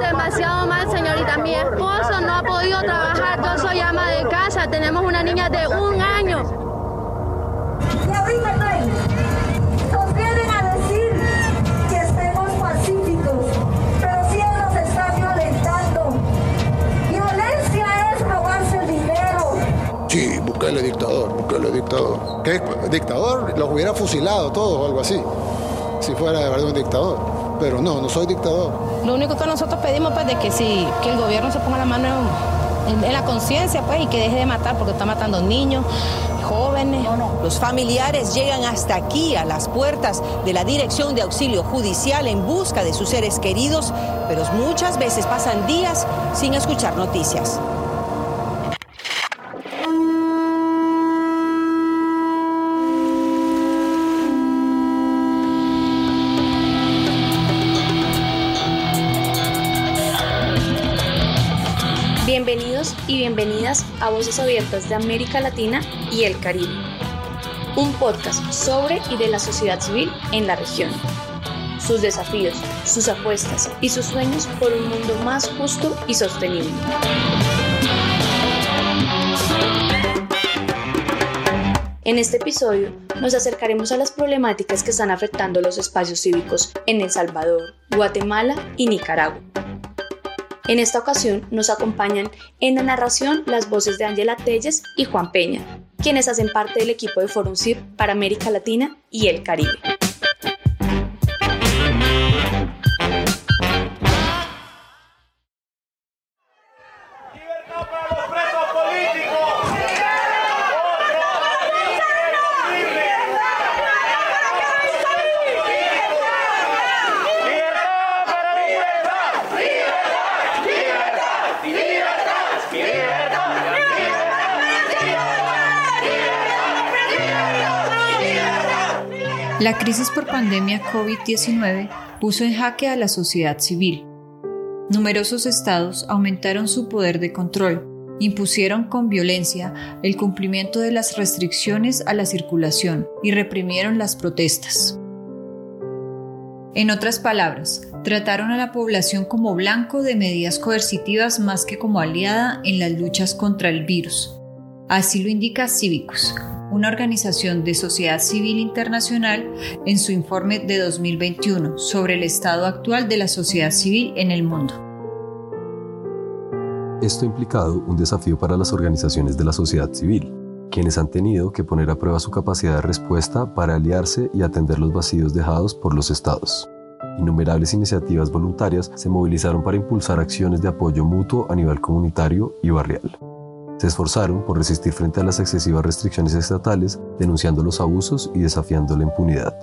demasiado mal, señorita. Mi esposo no ha podido trabajar, yo soy ama de casa, tenemos una niña de un año. Y ahorita nos vienen a decir que estemos pacíficos, pero si él nos está violentando. Violencia es robarse el dinero. Sí, dictador, Bukele dictador. ¿Qué dictador? Los hubiera fusilado todos o algo así, si fuera de verdad un dictador. Pero no, no soy dictador. Lo único que nosotros pedimos pues de que si que el gobierno se ponga la mano en, la conciencia pues y que deje de matar porque está matando niños, jóvenes. Los familiares llegan hasta aquí, a las puertas de la Dirección de Auxilio Judicial en busca de sus seres queridos, pero muchas veces pasan días sin escuchar noticias. A Voces Abiertas de América Latina y el Caribe, un podcast sobre y de la sociedad civil en la región, sus desafíos, sus apuestas y sus sueños por un mundo más justo y sostenible. En este episodio nos acercaremos a las problemáticas que están afectando los espacios cívicos en El Salvador, Guatemala y Nicaragua. En esta ocasión nos acompañan en la narración las voces de Ángela Telles y Juan Peña, quienes hacen parte del equipo de Forum CIR para América Latina y el Caribe. La crisis por pandemia COVID-19 puso en jaque a la sociedad civil. Numerosos estados aumentaron su poder de control, impusieron con violencia el cumplimiento de las restricciones a la circulación y reprimieron las protestas. En otras palabras, trataron a la población como blanco de medidas coercitivas más que como aliada en las luchas contra el virus. Así lo indica Cívicos, una organización de sociedad civil internacional, en su informe de 2021 sobre el estado actual de la sociedad civil en el mundo. Esto ha implicado un desafío para las organizaciones de la sociedad civil, quienes han tenido que poner a prueba su capacidad de respuesta para aliarse y atender los vacíos dejados por los estados. Innumerables iniciativas voluntarias se movilizaron para impulsar acciones de apoyo mutuo a nivel comunitario y barrial. Se esforzaron por resistir frente a las excesivas restricciones estatales, denunciando los abusos y desafiando la impunidad.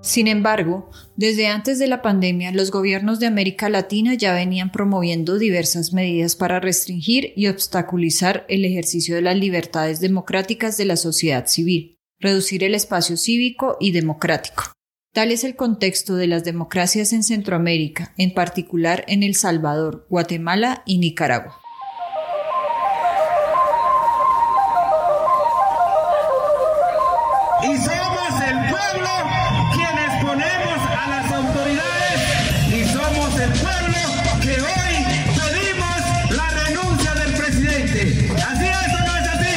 Sin embargo, desde antes de la pandemia, los gobiernos de América Latina ya venían promoviendo diversas medidas para restringir y obstaculizar el ejercicio de las libertades democráticas de la sociedad civil, reducir el espacio cívico y democrático. Tal es el contexto de las democracias en Centroamérica, en particular en El Salvador, Guatemala y Nicaragua. Quienes ponemos a las autoridades y somos el pueblo que hoy pedimos la renuncia del presidente. ¿Así es o no es así?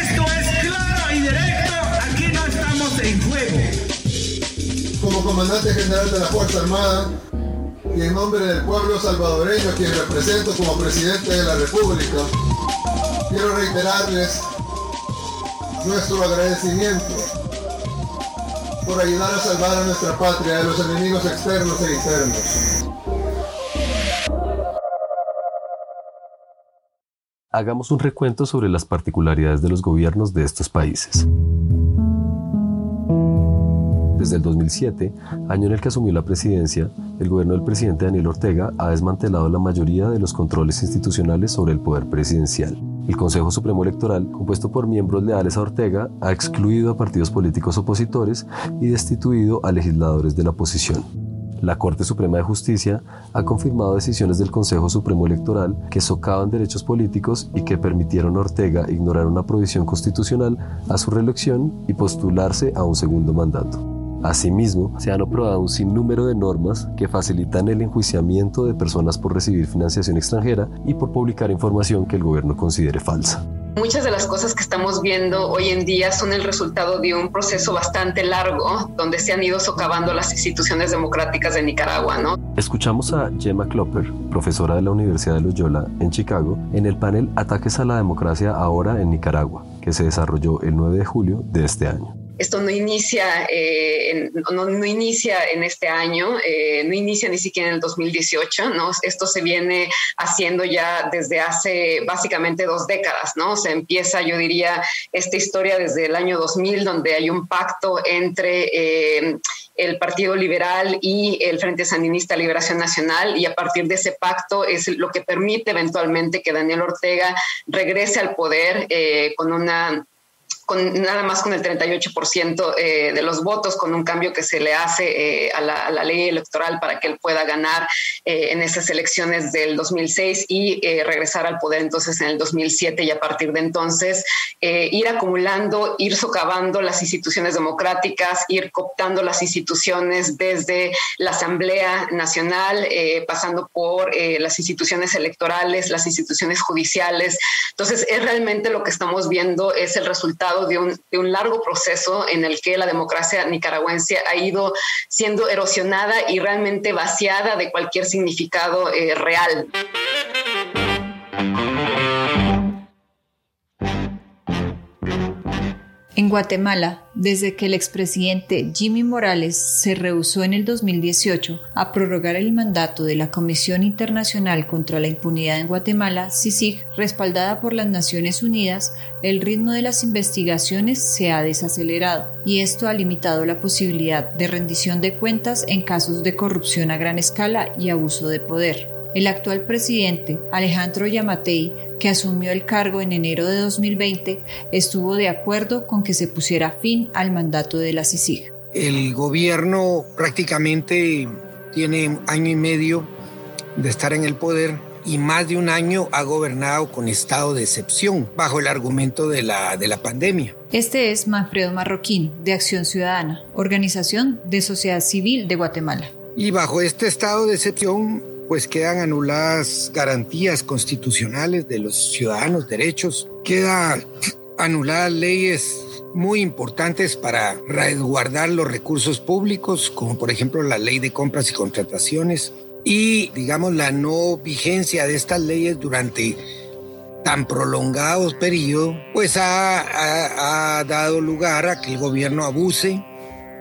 Esto es claro y directo, aquí no estamos en juego. Como comandante general de la Fuerza Armada y en nombre del pueblo salvadoreño, quien represento como presidente de la República, quiero reiterarles nuestro agradecimiento por ayudar a salvar a nuestra patria de los enemigos externos e internos. Hagamos un recuento sobre las particularidades de los gobiernos de estos países. Desde el 2007, año en el que asumió la presidencia, el gobierno del presidente Daniel Ortega ha desmantelado la mayoría de los controles institucionales sobre el poder presidencial. El Consejo Supremo Electoral, compuesto por miembros leales a Ortega, ha excluido a partidos políticos opositores y destituido a legisladores de la oposición. La Corte Suprema de Justicia ha confirmado decisiones del Consejo Supremo Electoral que socavan derechos políticos y que permitieron a Ortega ignorar una provisión constitucional a su reelección y postularse a un segundo mandato. Asimismo, se han aprobado un sinnúmero de normas que facilitan el enjuiciamiento de personas por recibir financiación extranjera y por publicar información que el gobierno considere falsa. Muchas de las cosas que estamos viendo hoy en día son el resultado de un proceso bastante largo donde se han ido socavando las instituciones democráticas de Nicaragua, ¿no? Escuchamos a Gemma Klopper, profesora de la Universidad de Loyola en Chicago, en el panel Ataques a la democracia ahora en Nicaragua, que se desarrolló el 9 de julio de este año esto no inicia, eh, en, no, no, inicia en este año, eh, no inicia ni siquiera en el 2018, ¿no? Esto se viene haciendo ya desde hace básicamente dos décadas, ¿no? Se empieza, yo diría, esta historia desde el año 2000, donde hay un pacto entre... Eh, el Partido Liberal y el Frente Sandinista Liberación Nacional y a partir de ese pacto es lo que permite eventualmente que Daniel Ortega regrese al poder eh, con una con nada más con el 38% eh, de los votos, con un cambio que se le hace eh, a, la, ley electoral para que él pueda ganar eh, en esas elecciones del 2006 y regresar al poder entonces en el 2007 y a partir de entonces ir acumulando, ir socavando las instituciones democráticas, ir cooptando las instituciones desde la Asamblea Nacional, pasando por las instituciones electorales, las instituciones judiciales. Entonces, es realmente lo que estamos viendo, es el resultado de un, largo proceso en el que la democracia nicaragüense ha ido siendo erosionada y realmente vaciada de cualquier significado eh, real. Guatemala, desde que el expresidente Jimmy Morales se rehusó en el 2018 a prorrogar el mandato de la Comisión Internacional contra la Impunidad en Guatemala, CICIG, respaldada por las Naciones Unidas, el ritmo de las investigaciones se ha desacelerado y esto ha limitado la posibilidad de rendición de cuentas en casos de corrupción a gran escala y abuso de poder. El actual presidente, Alejandro Yamatei, que asumió el cargo en enero de 2020, estuvo de acuerdo con que se pusiera fin al mandato de la CICIG. El gobierno prácticamente tiene año y medio de estar en el poder y más de un año ha gobernado con estado de excepción bajo el argumento de la, de la pandemia. Este es Manfredo Marroquín, de Acción Ciudadana, organización de sociedad civil de Guatemala. Y bajo este estado de excepción pues quedan anuladas garantías constitucionales de los ciudadanos, derechos, quedan anuladas leyes muy importantes para resguardar los recursos públicos, como por ejemplo la ley de compras y contrataciones, y digamos la no vigencia de estas leyes durante tan prolongados periodos, pues ha, ha dado lugar a que el gobierno abuse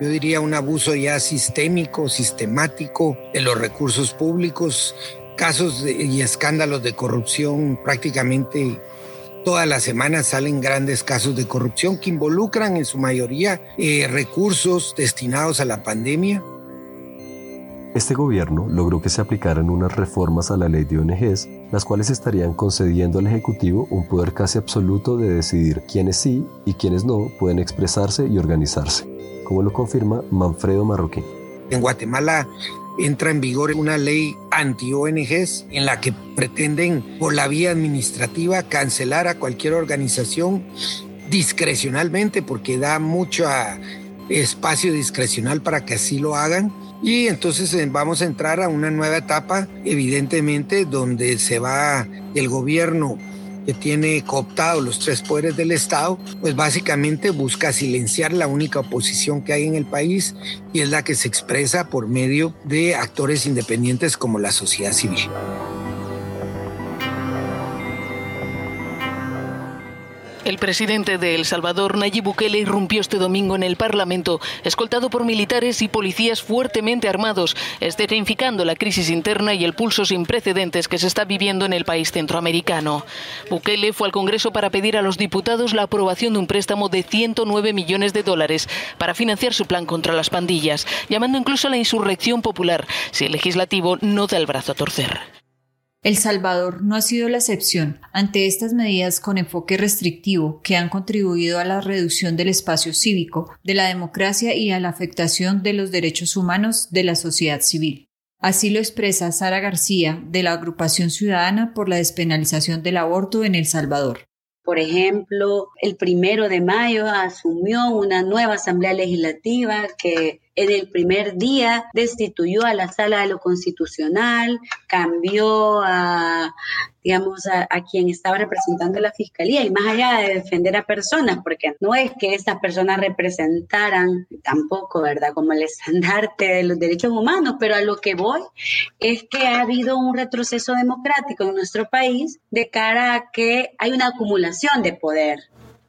yo diría un abuso ya sistémico, sistemático de los recursos públicos, casos y escándalos de corrupción prácticamente todas las semanas salen grandes casos de corrupción que involucran en su mayoría eh, recursos destinados a la pandemia. Este gobierno logró que se aplicaran unas reformas a la ley de ONGs, las cuales estarían concediendo al Ejecutivo un poder casi absoluto de decidir quiénes sí y quiénes no pueden expresarse y organizarse como lo confirma Manfredo Marroquín. En Guatemala entra en vigor una ley anti-ONGs en la que pretenden por la vía administrativa cancelar a cualquier organización discrecionalmente porque da mucho espacio discrecional para que así lo hagan. Y entonces eh, vamos a entrar a una nueva etapa, evidentemente, donde se va el gobierno que tiene cooptado los tres poderes del Estado, pues básicamente busca silenciar la única oposición que hay en el país y es la que se expresa por medio de actores independientes como la sociedad civil. El presidente de El Salvador, Nayib Bukele, irrumpió este domingo en el Parlamento, escoltado por militares y policías fuertemente armados, escenificando la crisis interna y el pulso sin precedentes que se está viviendo en el país centroamericano. Bukele fue al Congreso para pedir a los diputados la aprobación de un préstamo de 109 millones de dólares para financiar su plan contra las pandillas, llamando incluso a la insurrección popular si el legislativo no da el brazo a torcer. El Salvador no ha sido la excepción ante estas medidas con enfoque restrictivo que han contribuido a la reducción del espacio cívico, de la democracia y a la afectación de los derechos humanos de la sociedad civil. Así lo expresa Sara García, de la Agrupación Ciudadana por la Despenalización del Aborto en El Salvador. Por ejemplo, el primero de mayo asumió una nueva Asamblea Legislativa que en el primer día destituyó a la sala de lo constitucional, cambió a digamos, a, quien estaba representando la fiscalía y más allá de defender a personas, porque no es que estas personas representaran tampoco, ¿verdad?, como el estandarte de los derechos humanos, pero a lo que voy es que ha habido un retroceso democrático en nuestro país de cara a que hay una acumulación de poder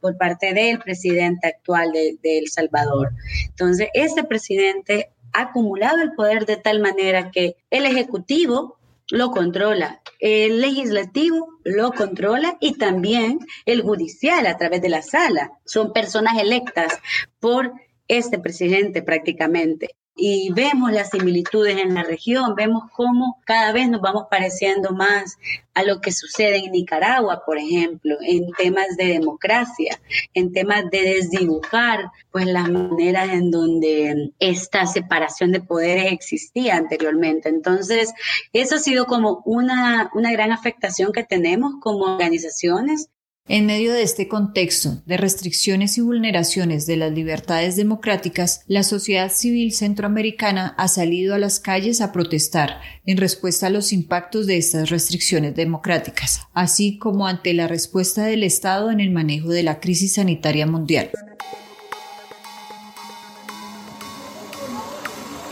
por parte del presidente actual de, El Salvador. Entonces, este presidente ha acumulado el poder de tal manera que el Ejecutivo lo controla, el legislativo lo controla y también el judicial a través de la sala. Son personas electas por este presidente prácticamente y vemos las similitudes en la región, vemos cómo cada vez nos vamos pareciendo más a lo que sucede en Nicaragua, por ejemplo, en temas de democracia, en temas de desdibujar pues las maneras en donde esta separación de poderes existía anteriormente. Entonces, eso ha sido como una, una gran afectación que tenemos como organizaciones en medio de este contexto de restricciones y vulneraciones de las libertades democráticas, la sociedad civil centroamericana ha salido a las calles a protestar en respuesta a los impactos de estas restricciones democráticas, así como ante la respuesta del Estado en el manejo de la crisis sanitaria mundial.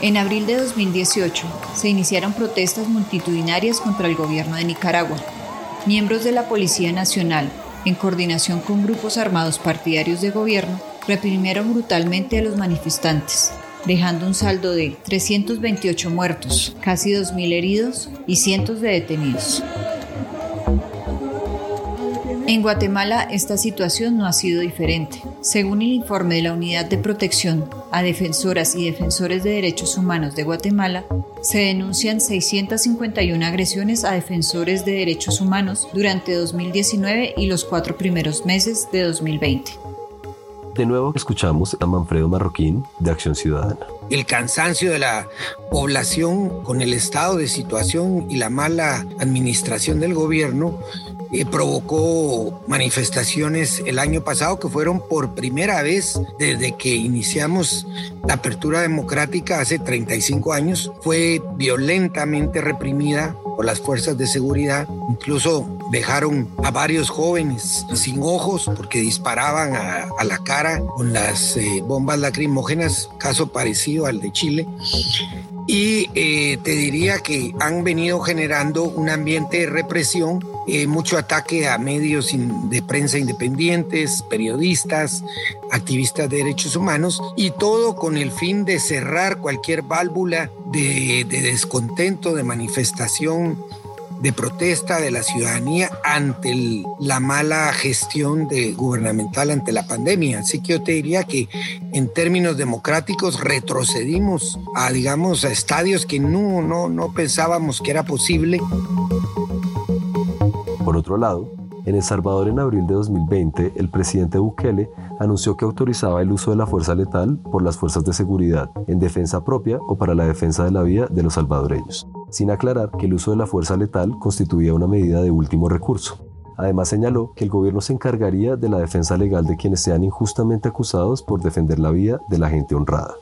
En abril de 2018 se iniciaron protestas multitudinarias contra el gobierno de Nicaragua. Miembros de la Policía Nacional, en coordinación con grupos armados partidarios de gobierno, reprimieron brutalmente a los manifestantes, dejando un saldo de 328 muertos, casi 2.000 heridos y cientos de detenidos. En Guatemala esta situación no ha sido diferente. Según el informe de la Unidad de Protección a Defensoras y Defensores de Derechos Humanos de Guatemala, se denuncian 651 agresiones a defensores de derechos humanos durante 2019 y los cuatro primeros meses de 2020. De nuevo escuchamos a Manfredo Marroquín de Acción Ciudadana. El cansancio de la población con el estado de situación y la mala administración del gobierno eh, provocó manifestaciones el año pasado que fueron por primera vez desde que iniciamos la apertura democrática hace 35 años. Fue violentamente reprimida por las fuerzas de seguridad. Incluso dejaron a varios jóvenes sin ojos porque disparaban a, la cara con las eh, bombas lacrimógenas, caso parecido al de Chile y eh, te diría que han venido generando un ambiente de represión, eh, mucho ataque a medios de prensa independientes, periodistas, activistas de derechos humanos y todo con el fin de cerrar cualquier válvula de descontento, de manifestación de protesta de la ciudadanía ante la mala gestión gubernamental ante la pandemia. Así que yo te diría que en términos democráticos retrocedimos a, digamos, a estadios que no, no, no pensábamos que era posible. Por otro lado, en El Salvador, en abril de 2020, el presidente Bukele anunció que autorizaba el uso de la fuerza letal por las fuerzas de seguridad en defensa propia o para la defensa de la vida de los salvadoreños sin aclarar que el uso de la fuerza letal constituía una medida de último recurso. Además señaló que el gobierno se encargaría de la defensa legal de quienes sean injustamente acusados por defender la vida de la gente honrada.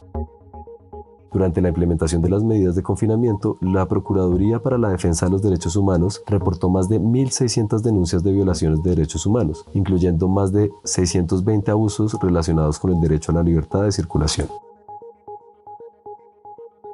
Durante la implementación de las medidas de confinamiento, la Procuraduría para la Defensa de los Derechos Humanos reportó más de 1.600 denuncias de violaciones de derechos humanos, incluyendo más de 620 abusos relacionados con el derecho a la libertad de circulación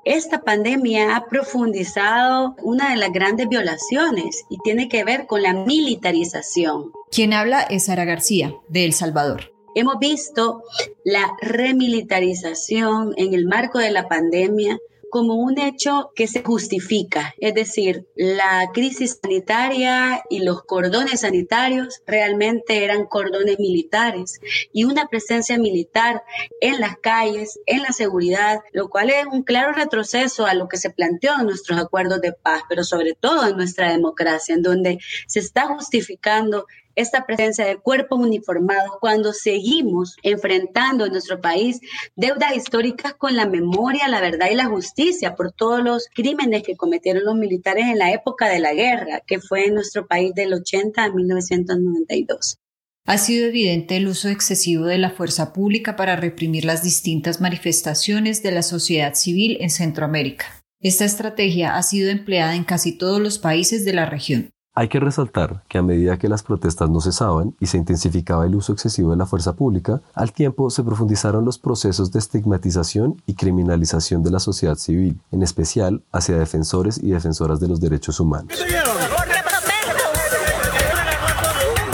esta pandemia ha profundizado una de las grandes violaciones y tiene que ver con la militarización. Quien habla es Sara García, de El Salvador. Hemos visto la remilitarización en el marco de la pandemia como un hecho que se justifica, es decir, la crisis sanitaria y los cordones sanitarios realmente eran cordones militares y una presencia militar en las calles, en la seguridad, lo cual es un claro retroceso a lo que se planteó en nuestros acuerdos de paz, pero sobre todo en nuestra democracia, en donde se está justificando esta presencia de cuerpos uniformados cuando seguimos enfrentando en nuestro país deudas históricas con la memoria, la verdad y la justicia por todos los crímenes que cometieron los militares en la época de la guerra, que fue en nuestro país del 80 a 1992. Ha sido evidente el uso excesivo de la fuerza pública para reprimir las distintas manifestaciones de la sociedad civil en Centroamérica. Esta estrategia ha sido empleada en casi todos los países de la región. Hay que resaltar que a medida que las protestas no cesaban y se intensificaba el uso excesivo de la fuerza pública, al tiempo se profundizaron los procesos de estigmatización y criminalización de la sociedad civil, en especial hacia defensores y defensoras de los derechos humanos.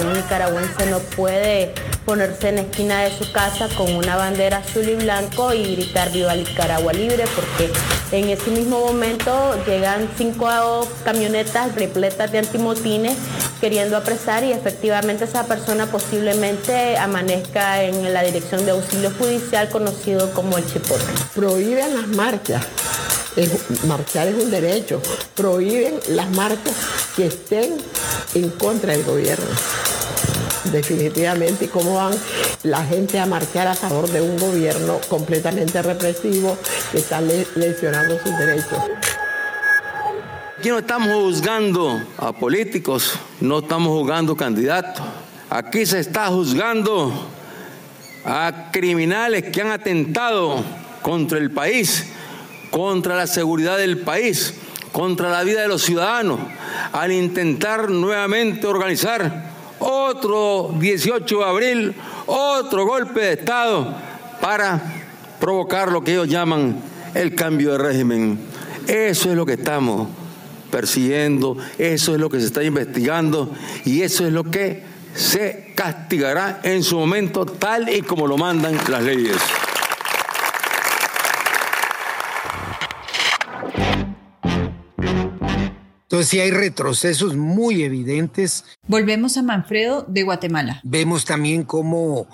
Un nicaragüense no puede ponerse en la esquina de su casa con una bandera azul y blanco y gritar viva Nicaragua libre porque en ese mismo momento llegan cinco camionetas repletas de antimotines queriendo apresar y efectivamente esa persona posiblemente amanezca en la dirección de auxilio judicial conocido como el chipote. Prohíben las marchas. marchar es un derecho. Prohíben las marchas que estén en contra del gobierno definitivamente, y cómo van la gente a marchar a favor de un gobierno completamente represivo que está lesionando sus derechos. Aquí no estamos juzgando a políticos, no estamos juzgando candidatos. Aquí se está juzgando a criminales que han atentado contra el país, contra la seguridad del país, contra la vida de los ciudadanos, al intentar nuevamente organizar otro 18 de abril, otro golpe de Estado para provocar lo que ellos llaman el cambio de régimen. Eso es lo que estamos persiguiendo, eso es lo que se está investigando y eso es lo que se castigará en su momento tal y como lo mandan las leyes. Entonces sí hay retrocesos muy evidentes. Volvemos a Manfredo de Guatemala. Vemos también cómo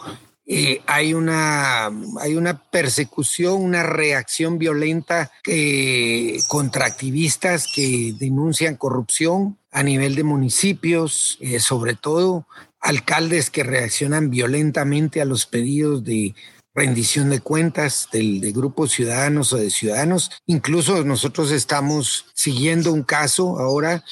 eh, hay, una, hay una persecución, una reacción violenta eh, contra activistas que denuncian corrupción a nivel de municipios, eh, sobre todo alcaldes que reaccionan violentamente a los pedidos de rendición de cuentas del, de grupos ciudadanos o de ciudadanos. Incluso nosotros estamos siguiendo un caso ahora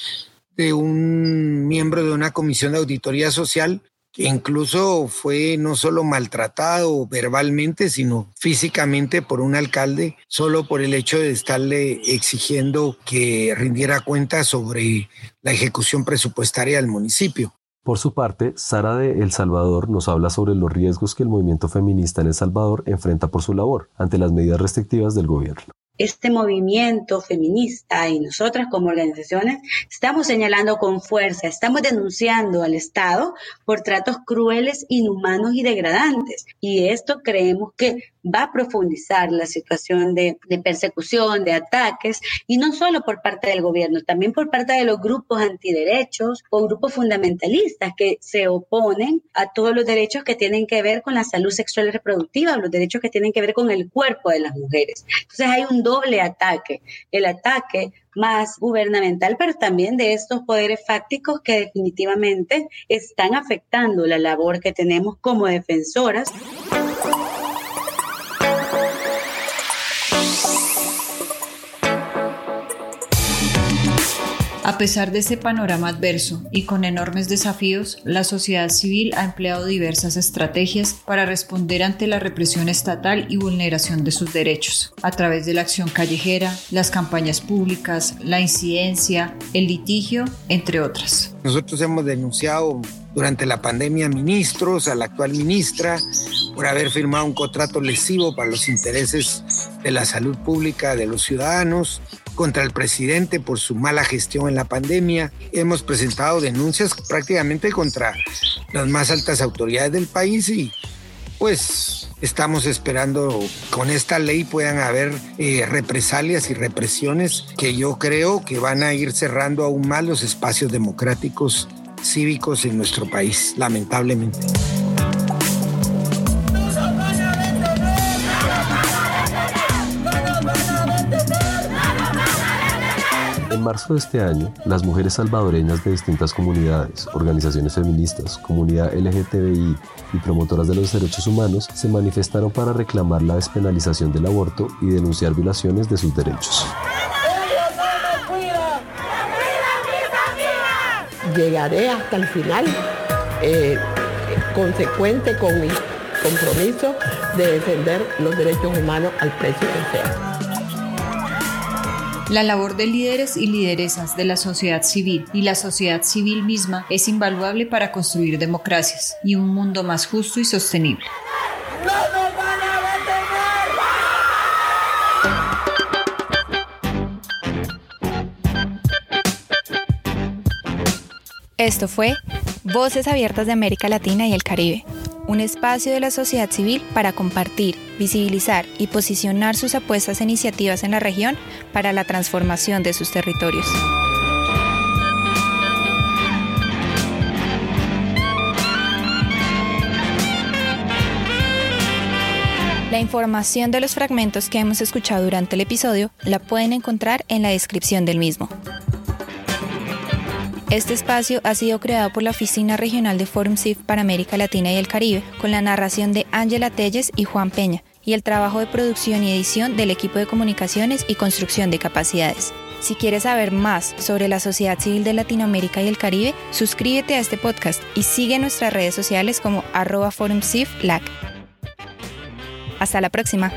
de un miembro de una comisión de auditoría social que incluso fue no solo maltratado verbalmente, sino físicamente por un alcalde, solo por el hecho de estarle exigiendo que rindiera cuentas sobre la ejecución presupuestaria del municipio. Por su parte, Sara de El Salvador nos habla sobre los riesgos que el movimiento feminista en El Salvador enfrenta por su labor ante las medidas restrictivas del gobierno este movimiento feminista y nosotras como organizaciones estamos señalando con fuerza, estamos denunciando al Estado por tratos crueles, inhumanos y degradantes. Y esto creemos que va a profundizar la situación de, persecución, de ataques, y no solo por parte del gobierno, también por parte de los grupos antiderechos o grupos fundamentalistas que se oponen a todos los derechos que tienen que ver con la salud sexual y reproductiva, los derechos que tienen que ver con el cuerpo de las mujeres. Entonces hay un doble ataque, el ataque más gubernamental, pero también de estos poderes fácticos que definitivamente están afectando la labor que tenemos como defensoras. Pesar de ese panorama adverso y con enormes desafíos, la sociedad civil ha empleado diversas estrategias para responder ante la represión estatal y vulneración de sus derechos, a través de la acción callejera, las campañas públicas, la incidencia, el litigio, entre otras. Nosotros hemos denunciado durante la pandemia ministros, a la actual ministra, por haber firmado un contrato lesivo para los intereses de la salud pública de los ciudadanos contra el presidente por su mala gestión en la pandemia. Hemos presentado denuncias prácticamente contra las más altas autoridades del país y pues estamos esperando con esta ley puedan haber eh, represalias y represiones que yo creo que van a ir cerrando aún más los espacios democráticos cívicos en nuestro país, lamentablemente. En marzo de este año, las mujeres salvadoreñas de distintas comunidades, organizaciones feministas, comunidad LGTBI y promotoras de los derechos humanos se manifestaron para reclamar la despenalización del aborto y denunciar violaciones de sus derechos. Llegaré hasta el final. Eh, consecuente con mi compromiso de defender los derechos humanos al precio que sea. La labor de líderes y lideresas de la sociedad civil y la sociedad civil misma es invaluable para construir democracias y un mundo más justo y sostenible. Esto fue Voces Abiertas de América Latina y el Caribe, un espacio de la sociedad civil para compartir, visibilizar y posicionar sus apuestas e iniciativas en la región para la transformación de sus territorios. La información de los fragmentos que hemos escuchado durante el episodio la pueden encontrar en la descripción del mismo. Este espacio ha sido creado por la Oficina Regional de Forum CIF para América Latina y el Caribe, con la narración de Ángela Telles y Juan Peña, y el trabajo de producción y edición del equipo de comunicaciones y construcción de capacidades. Si quieres saber más sobre la sociedad civil de Latinoamérica y el Caribe, suscríbete a este podcast y sigue nuestras redes sociales como arroba forumciflac. Hasta la próxima.